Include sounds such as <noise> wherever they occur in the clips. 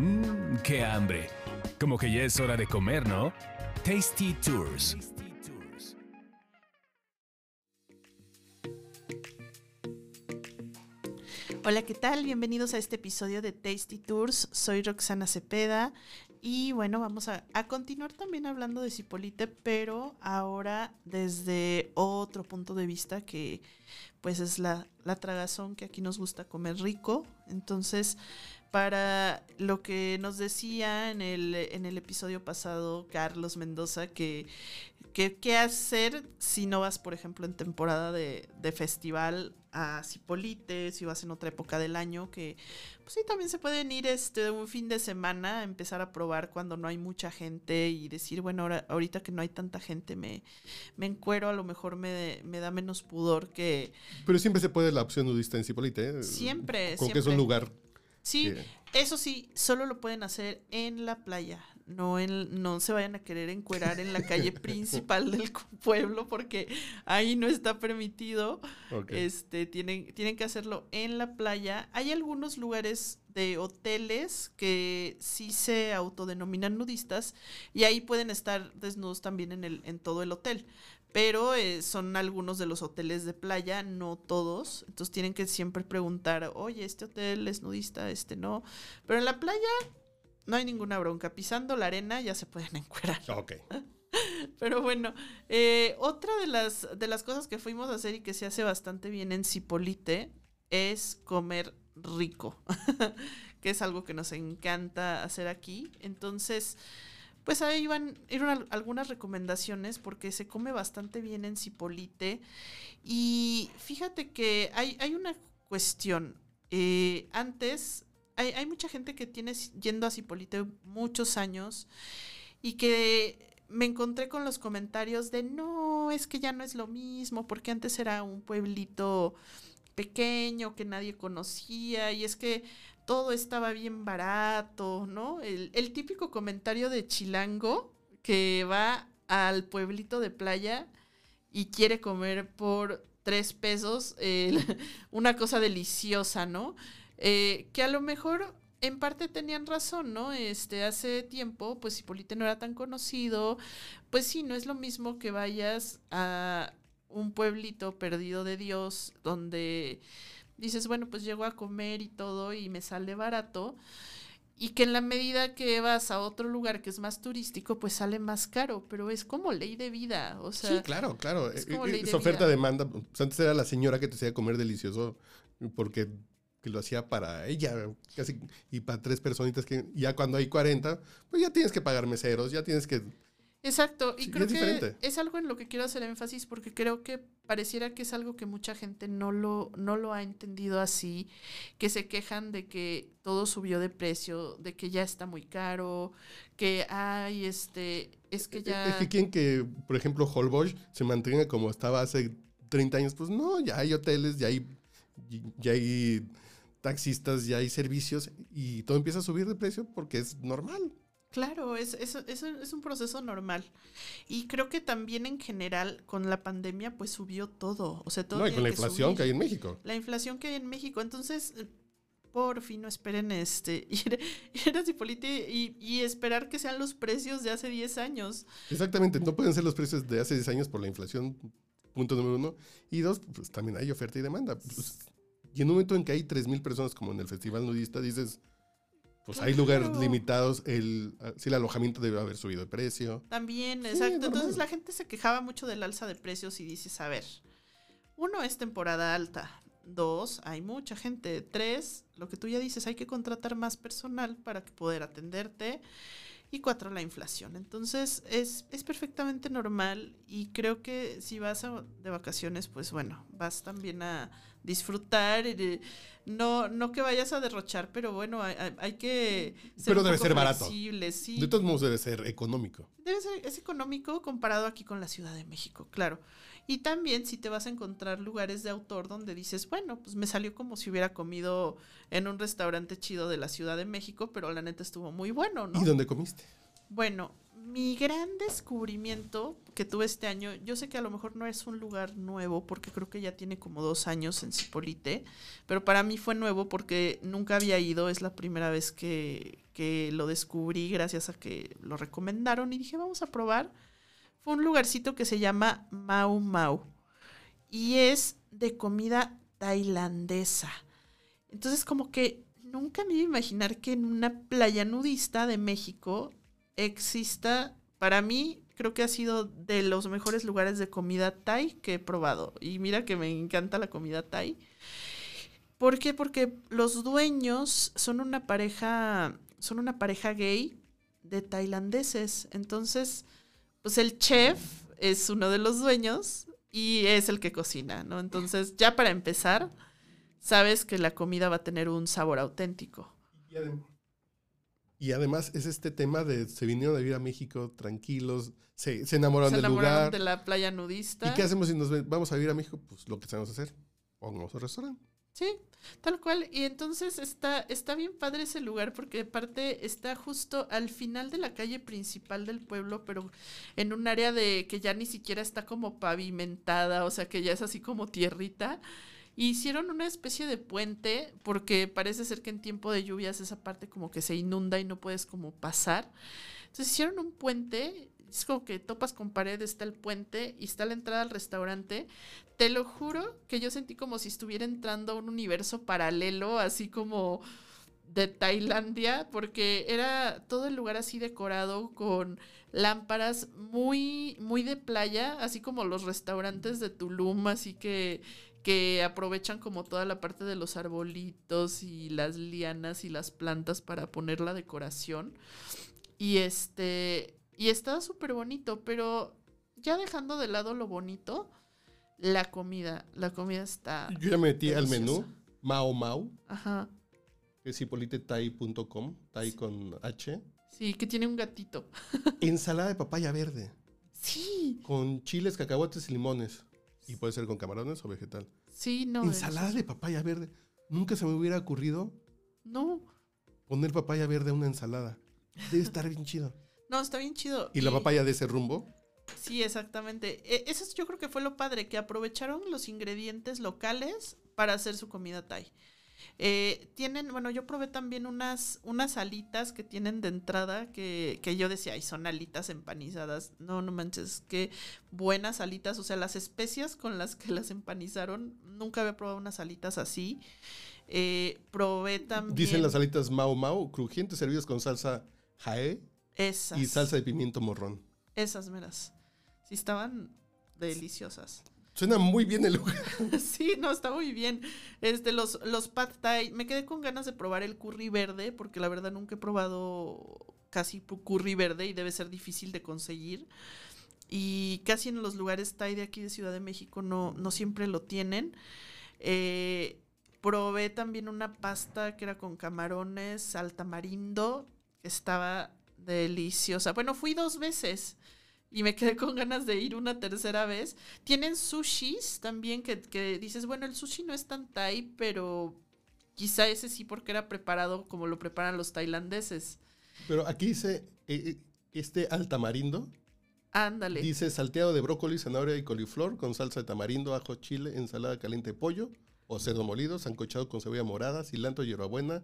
Mmm, qué hambre. Como que ya es hora de comer, ¿no? Tasty Tours. Hola, ¿qué tal? Bienvenidos a este episodio de Tasty Tours. Soy Roxana Cepeda y bueno, vamos a, a, continuar también hablando de Cipolite, pero ahora desde otro punto de vista que pues es la, la tragazón que aquí nos gusta comer rico. Entonces, para lo que nos decía en el, en el episodio pasado Carlos Mendoza, que qué hacer si no vas, por ejemplo, en temporada de, de, festival a Cipolite, si vas en otra época del año, que pues sí, también se pueden ir este un fin de semana, empezar a probar cuando no hay mucha gente y decir, bueno, ahora, ahorita que no hay tanta gente me, me encuero, a lo mejor me, me da menos pudor que... Pero siempre se puede la opción nudista en Cipolite. ¿eh? Siempre, siempre. que es un lugar Sí, eso sí, solo lo pueden hacer en la playa. No, en, no se vayan a querer encuerar en la calle <laughs> principal del pueblo porque ahí no está permitido. Okay. Este, tienen, tienen que hacerlo en la playa. Hay algunos lugares de hoteles que sí se autodenominan nudistas y ahí pueden estar desnudos también en, el, en todo el hotel. Pero eh, son algunos de los hoteles de playa, no todos. Entonces tienen que siempre preguntar, oye, este hotel es nudista, este no. Pero en la playa no hay ninguna bronca. Pisando la arena ya se pueden <laughs> encuerar. Ok. <laughs> Pero bueno, eh, otra de las, de las cosas que fuimos a hacer y que se hace bastante bien en Cipolite es comer rico, <laughs> que es algo que nos encanta hacer aquí. Entonces, pues ahí van iban algunas recomendaciones porque se come bastante bien en Cipolite. Y fíjate que hay, hay una cuestión. Eh, antes, hay, hay, mucha gente que tiene yendo a Cipolite muchos años y que me encontré con los comentarios de no, es que ya no es lo mismo, porque antes era un pueblito pequeño que nadie conocía y es que todo estaba bien barato, ¿no? El, típico comentario de chilango que va al pueblito de playa y quiere comer por tres pesos <laughs> una cosa deliciosa, ¿no? Eh, que a lo mejor en parte tenían razón, ¿no? Este, hace tiempo, pues Cipolite no era tan conocido, pues sí, no es lo mismo que vayas a un pueblito perdido de Dios donde dices, bueno, pues llego a comer y todo y me sale barato. Y que en la medida que vas a otro lugar que es más turístico, pues sale más caro, pero es como ley de vida. O sea, sí, claro, claro. Es, Es, como ley de oferta vida. demanda. Pues antes era la señora que te hacía comer delicioso porque que lo hacía para ella, casi, y para tres personitas que ya cuando hay 40, pues ya tienes que pagar meseros, ya tienes que Exacto, y Sí, creo es que diferente. es algo en lo que quiero hacer énfasis porque creo que pareciera que es algo que mucha gente no lo, no lo ha entendido así, que se quejan de que todo subió de precio, de que ya está muy caro, que hay este, es que ya... Es que quieren que, por ejemplo, Holbox se mantenga como estaba hace 30 años. Pues no, ya hay hoteles, ya hay, ya hay taxistas, ya hay servicios y todo empieza a subir de precio porque es normal. Claro, es, es, es, es, un proceso normal. Y creo que también en general con la pandemia pues subió todo. O sea, todo no, y con la inflación que hay en México. La inflación que hay en México. Entonces, por fin no esperen este <laughs> ir, ir a Cipolite y, y, esperar que sean los precios de hace 10 años. Exactamente, no pueden ser los precios de hace 10 años por la inflación, punto número uno. Y dos, pues también hay oferta y demanda. Pues, y en un momento en que hay 3.000 personas como en el Festival Nudista, dices, pues hay lugares limitados, el, sí, el alojamiento debe haber subido de precio. También, Sí, exacto. Entonces la gente se quejaba mucho del alza de precios y dices, a ver, uno es temporada alta. Dos, hay mucha gente. Tres, lo que tú ya dices, hay que contratar más personal para que poder atenderte. Y cuatro, la inflación. Entonces es, es perfectamente normal y creo que si vas a- de vacaciones, pues bueno, vas también a disfrutar. eh, No, no que vayas a derrochar, pero bueno, hay, que ser Pero debe ser barato. sí. De todos modos debe ser económico. Debe ser, es económico comparado aquí con la Ciudad de México, claro. Y también si te vas a encontrar lugares de autor donde dices, bueno, pues me salió como si hubiera comido en un restaurante chido de la Ciudad de México, pero la neta estuvo muy bueno, ¿no? ¿Y dónde comiste? Bueno, mi gran descubrimiento que tuve este año, yo sé que a lo mejor no es un lugar nuevo, porque creo que ya tiene como dos años en Cipolite, pero para mí fue nuevo porque nunca había ido, es la primera vez que, que lo descubrí gracias a que lo recomendaron y dije, vamos a probar. Fue un lugarcito que se llama Mau Mau y es de comida tailandesa. Entonces como que nunca me iba a imaginar que en una playa nudista de México exista, para mí creo que ha sido de los mejores lugares de comida thai que he probado. Y mira que me encanta la comida thai. ¿Por qué? Porque los dueños son una pareja, son una pareja gay de tailandeses. Entonces, pues el chef es uno de los dueños y es el que cocina, ¿no? Entonces, ya para empezar, sabes que la comida va a tener un sabor auténtico. Y, adem- y además es este tema de se vinieron a vivir a México tranquilos, se, se enamoraron Se del enamoraron lugar. de la playa nudista. ¿Y qué hacemos si nos vamos a vivir a México? Pues lo que sabemos hacer. Pongamos un restaurante. Sí, tal cual. Y entonces está, está bien padre ese lugar porque aparte está justo al final de la calle principal del pueblo, pero en un área de que ya ni siquiera está como pavimentada, o sea que ya es así como tierrita. Hicieron una especie de puente porque parece ser que en tiempo de lluvias esa parte como que se inunda y no puedes como pasar. Entonces hicieron un puente, es como que topas con pared, está el puente y está la entrada al restaurante. Te lo juro que yo sentí como si estuviera entrando a un universo paralelo, así como de Tailandia, porque era todo el lugar así decorado con lámparas muy, muy de playa, así como los restaurantes de Tulum, así que, que aprovechan como toda la parte de los arbolitos y las lianas y las plantas para poner la decoración. Y este, y estaba súper bonito, pero ya dejando de lado lo bonito, la comida, la comida está... Yo ya me metí al menú Mao Mao, Ajá. que es hipolitetai.com, tai con H. Sí, que tiene un gatito. <laughs> Ensalada de papaya verde, Sí, con chiles, cacahuates y limones. Y puede ser con camarones o vegetal. sí, no. Ensalada de papaya verde. Nunca se me hubiera ocurrido No, poner papaya verde a una ensalada. Debe estar bien chido. No, está bien chido. ¿Y la papaya de ese rumbo? Sí, exactamente. E- Eso es- yo creo que fue lo padre, que aprovecharon los ingredientes locales para hacer su comida Thai. Eh, tienen, bueno, yo probé también unas, unas alitas que tienen de entrada que, que yo decía, ay, son alitas empanizadas. No, no manches, qué buenas alitas. O sea, las especias con las que las empanizaron, nunca había probado unas alitas así. Eh, probé también. Dicen las alitas Mao Mao, crujientes, servidas con salsa jae esas, y salsa de pimiento morrón. Esas meras. Sí, estaban deliciosas. Suena muy bien el lugar. <laughs> Sí, no, está muy bien. Este, los, los pad thai, me quedé con ganas de probar el curry verde, porque la verdad nunca he probado casi curry verde y debe ser difícil de conseguir. Y casi en los lugares thai de aquí de Ciudad de México no, no siempre lo tienen. Eh, probé también una pasta que era con camarones al tamarindo, que estaba deliciosa. Bueno, fui dos veces y me quedé con ganas de ir una tercera vez. Tienen sushis también que, que dices, bueno, el sushi no es tan thai, pero quizá ese sí porque era preparado como lo preparan los tailandeses. Pero aquí dice, eh, eh, este al tamarindo, Ándale. dice salteado de brócoli, zanahoria y coliflor con salsa de tamarindo, ajo, chile, ensalada caliente de pollo o cerdo molido, sancochado con cebolla morada, cilantro, hierbabuena,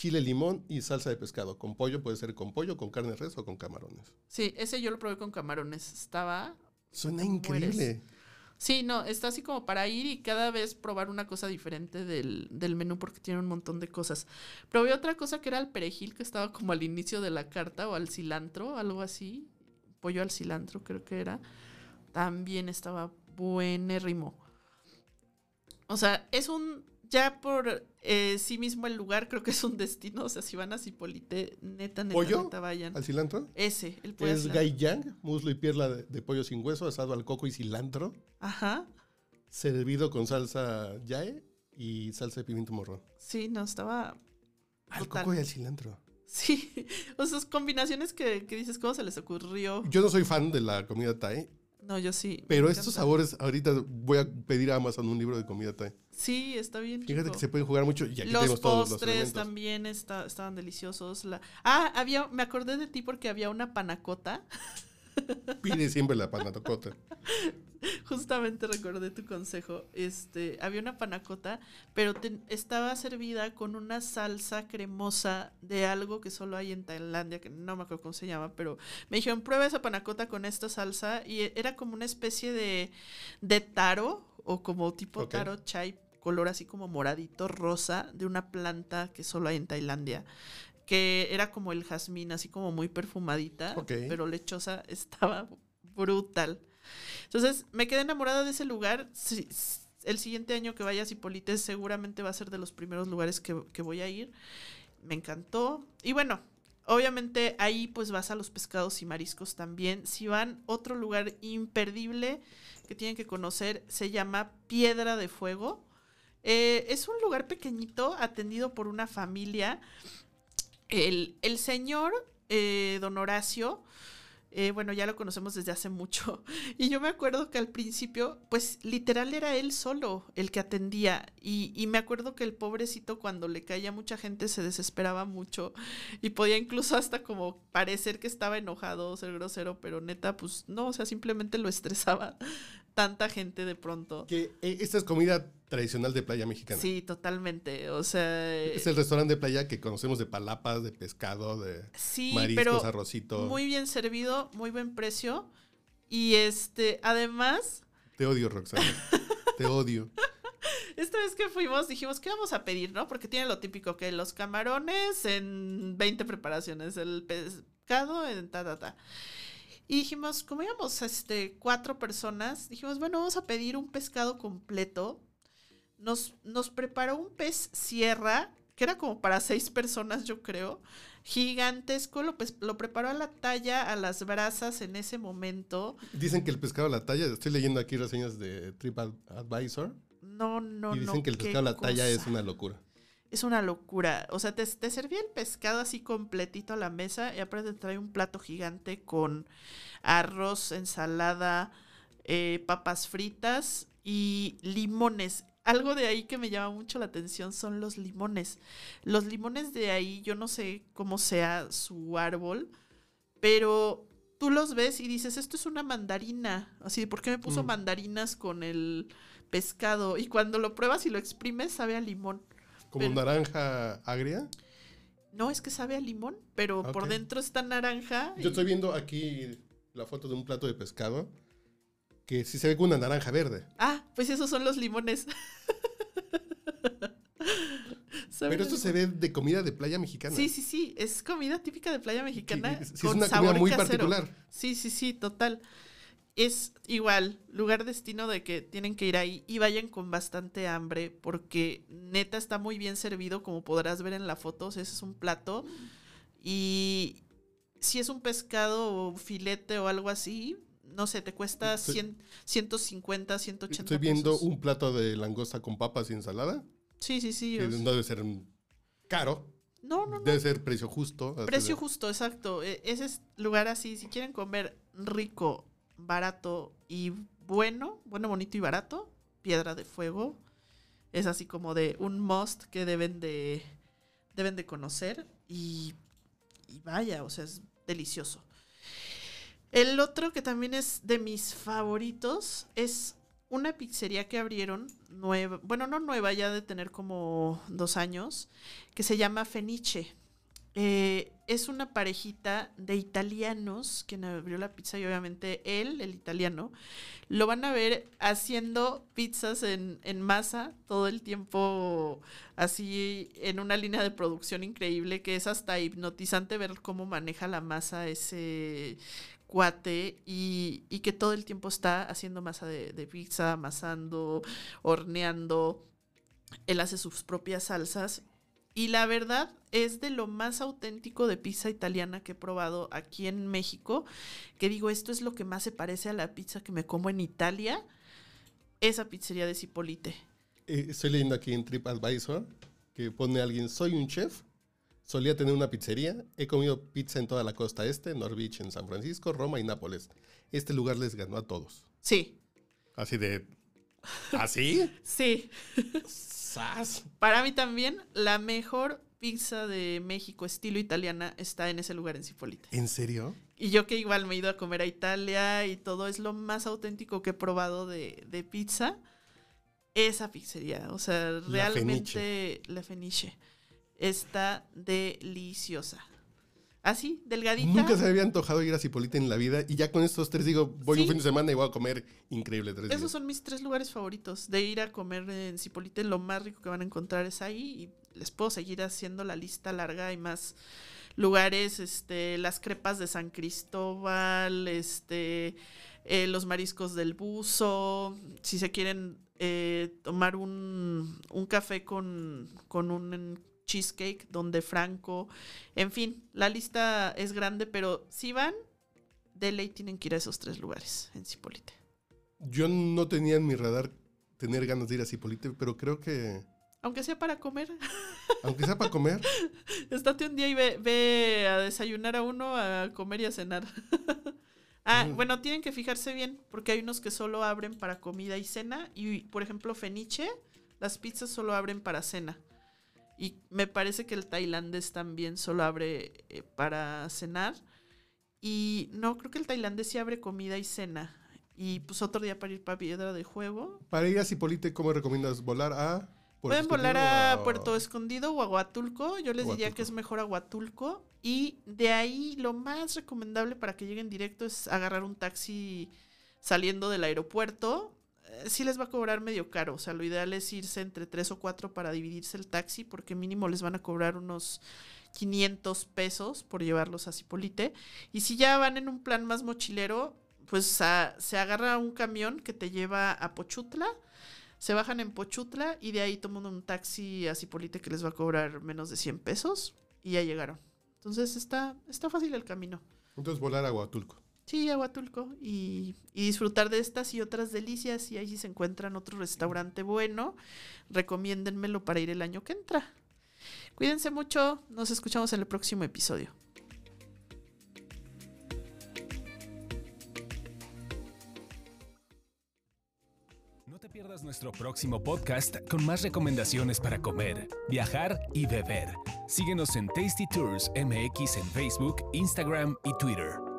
chile, limón y salsa de pescado. Con pollo puede ser con pollo, con carne res o con camarones. Sí, ese yo lo probé con camarones. Estaba Suena increíble. Sí, no, está así como para ir y cada vez probar una cosa diferente del, del menú porque tiene un montón de cosas. Probé otra cosa que era el perejil que estaba como al inicio de la carta o al cilantro, algo así. Pollo al cilantro creo que era. También estaba buenérrimo. O sea, es un, ya por eh, sí mismo el lugar creo que es un destino. O sea, si van a Cipolite, neta, neta, ¿Pollo? neta, vayan. ¿Al cilantro? Ese, el pollo Es cilantro. gai yang, muslo y pierna de, de pollo sin hueso, asado al coco y cilantro, Ajá. servido con salsa yae y salsa de pimiento morrón. Sí, no, estaba Al Total. coco y al cilantro. Sí, <laughs> o sea, combinaciones que, que dices, ¿cómo se les ocurrió? Yo no soy fan de la comida thai, No, yo sí. Pero estos sabores, ahorita voy a pedir a Amazon un libro de comida Thai. Sí, está bien. Fíjate que se pueden jugar mucho y aquí los tenemos todos los postres también está- estaban deliciosos. La... Ah, había, me acordé de ti porque había una panacota. <laughs> Pide siempre la panatocota. Justamente recordé tu consejo. Este, había una panacota, pero estaba servida con una salsa cremosa de algo que solo hay en Tailandia, que no me acuerdo cómo se llama, pero me dijeron, prueba esa panacota con esta salsa y era como una especie de, de taro o como tipo taro chai, color así como moradito rosa de una planta que solo hay en Tailandia que era como el jazmín, así como muy perfumadita, pero lechosa, <laughs> estaba brutal. Entonces, me quedé enamorada de ese lugar. El siguiente año que vaya a Cipolites seguramente va a ser de los primeros lugares que, que voy a ir. Me encantó. Y bueno, obviamente ahí pues vas a los pescados y mariscos también. Si van, otro lugar imperdible que tienen que conocer se llama Piedra de Fuego. Eh, es un lugar pequeñito atendido por una familia. El, el señor, eh, don Horacio, eh, bueno, ya lo conocemos desde hace mucho. <laughs> Y yo me acuerdo que al principio, pues literal era él solo el que atendía. Y, y me acuerdo que el pobrecito cuando le caía mucha gente se desesperaba mucho. Y podía incluso hasta como parecer que estaba enojado ser grosero, pero neta, pues no, o sea, simplemente lo estresaba <laughs> tanta gente de pronto. Que esta es comida tradicional de playa mexicana. Sí, totalmente. O sea, Es el restaurante de playa que conocemos de palapas, de pescado, de sí, mariscos, pero arrocito. muy bien servido, muy buen precio. Y este, además, Te odio, Roxana. Te odio. <laughs> esta vez que fuimos dijimos, ¿qué vamos a pedir, no? Porque tiene lo típico que los camarones en 20 preparaciones, el pescado en ta, ta, ta. Y dijimos, como íbamos este, cuatro personas, dijimos, bueno, vamos a pedir un pescado completo. Nos, nos preparó un pez sierra, que era como para seis personas, yo creo. Gigantesco, lo, pes- lo preparó a la talla, a las brasas en ese momento. Dicen que el pescado a la talla, estoy leyendo aquí reseñas de TripAdvisor, No, no, y dicen no. que el pescado a la talla es una locura. Es una locura. O sea, te, te servía el pescado así completito a la mesa y aparte te trae un plato gigante con arroz, ensalada, eh, papas fritas y limones. Algo de ahí que me llama mucho la atención son los limones. Los limones de ahí, yo no sé cómo sea su árbol, pero tú los ves y dices, esto es una mandarina. Así, ¿por qué me puso Mm. mandarinas con el pescado? Y cuando lo pruebas y lo exprimes, sabe a limón. Como Pero- naranja agria. No, es que sabe a limón, pero por Ok. dentro está naranja. y- Yo estoy viendo aquí la foto de un plato de pescado que sí se ve como una naranja verde. Ah, pues esos son los limones. <laughs> Pero esto se ve de comida de playa mexicana. Sí, sí, sí, es comida típica de playa mexicana. sí es con una sabor comida muy casero. particular. Sí, sí, sí, total. Es igual, lugar destino de que tienen que ir ahí y vayan con bastante hambre porque neta está muy bien servido como podrás ver en la foto, o sea, ese es un plato y si es un pescado o filete o algo así, no sé, te cuesta Estoy- 100, 150, 180 Estoy viendo pesos. un plato de langosta con papas y ensalada. Sí, sí, sí. No debe ser caro. No, no, no. Debe ser precio justo. Precio de- justo, exacto. E- Ese es lugar así, si quieren comer rico, barato y bueno, bueno, bonito y barato, Piedra de Fuego. Es así como de un must que deben de deben de conocer y, y vaya, o sea, es delicioso. El otro que también es de mis favoritos es una pizzería que abrieron nueva, bueno, no nueva, ya de tener como dos años, que se llama Fenice. Eh, es una parejita de italianos quien abrió la pizza y obviamente él, el italiano, lo van a ver haciendo pizzas en masa todo el tiempo así en una línea de producción increíble que es hasta hipnotizante ver cómo maneja la masa ese cuate y, y que todo el tiempo está haciendo masa de, de pizza, amasando, horneando. Él hace sus propias salsas y la verdad es de lo más auténtico de pizza italiana que he probado aquí en México. Que digo, esto es lo que más se parece a la pizza que me como en Italia. Esa pizzería de Cipolite. Eh, estoy leyendo aquí en TripAdvisor que pone alguien, soy un chef, Solía tener una pizzería. He comido pizza en toda la costa este, North Beach, en San Francisco, Roma y Nápoles. Este lugar les ganó a todos. Sí, Así de... ¿Así? <laughs> sí. ¡Sas! Para mí también, la mejor pizza de México, estilo italiana, está en ese lugar en Cipolite. ¿En serio? Y yo que igual me he ido a comer a Italia y todo es lo más auténtico que he probado de, de pizza. Esa pizzería, o sea, La realmente la Fenice está deliciosa. Así, delgadita. Nunca se me había antojado ir a Cipolite en la vida. Y ya con estos tres digo, voy Sí. un fin de semana y voy a comer increíble. Tres Esos días. son mis tres lugares favoritos. De ir a comer en Cipolite, lo más rico que van a encontrar es ahí. Y les puedo seguir haciendo la lista larga. Hay más lugares, este, las crepas de San Cristóbal, este, eh, los mariscos del buzo. Si se quieren eh, tomar un, un café con, con un cheesecake, donde Franco. En fin, la lista es grande, pero si van, de ley tienen que ir a esos tres lugares en Cipolite. Yo no tenía en mi radar tener ganas de ir a Cipolite, pero creo que, Aunque sea para comer. <laughs> aunque sea para comer, <laughs> Estate un día y ve, ve a desayunar a uno, a comer y a cenar. <laughs> ah, Mm. bueno, tienen que fijarse bien, porque hay unos que solo abren para comida y cena. Y, por ejemplo, Feniche, las pizzas solo abren para cena. Y me parece que el tailandés también solo abre eh, para cenar. Y no, creo que el tailandés sí abre comida y cena. Y pues otro día para ir para Piedra de Juego. para ir a Cipolite, ¿cómo recomiendas volar a... Puerto Pueden volar a Puerto Escondido o a Huatulco. Yo les diría que es mejor a Huatulco. Y de ahí lo más recomendable para que lleguen directo es agarrar un taxi saliendo del aeropuerto. Eh, Sí les va a cobrar medio caro. O sea, lo ideal es irse entre tres o cuatro para dividirse el taxi porque mínimo les van a cobrar unos 500 pesos por llevarlos a Cipolite. Y si ya van en un plan más mochilero, pues se agarra un camión que te lleva a Pochutla. Se bajan en Pochutla y de ahí toman un taxi a Cipolite que les va a cobrar menos de 100 pesos y ya llegaron. Entonces está, está fácil el camino. Entonces volar a Huatulco. Sí, a Huatulco y, y disfrutar de estas y otras delicias. Y ahí si se encuentran otro restaurante bueno, recomiéndenmelo para ir el año que entra. Cuídense mucho, nos escuchamos en el próximo episodio. No te pierdas nuestro próximo podcast con más recomendaciones para comer, viajar y beber. Síguenos en Tasty Tours MX en Facebook, Instagram y Twitter.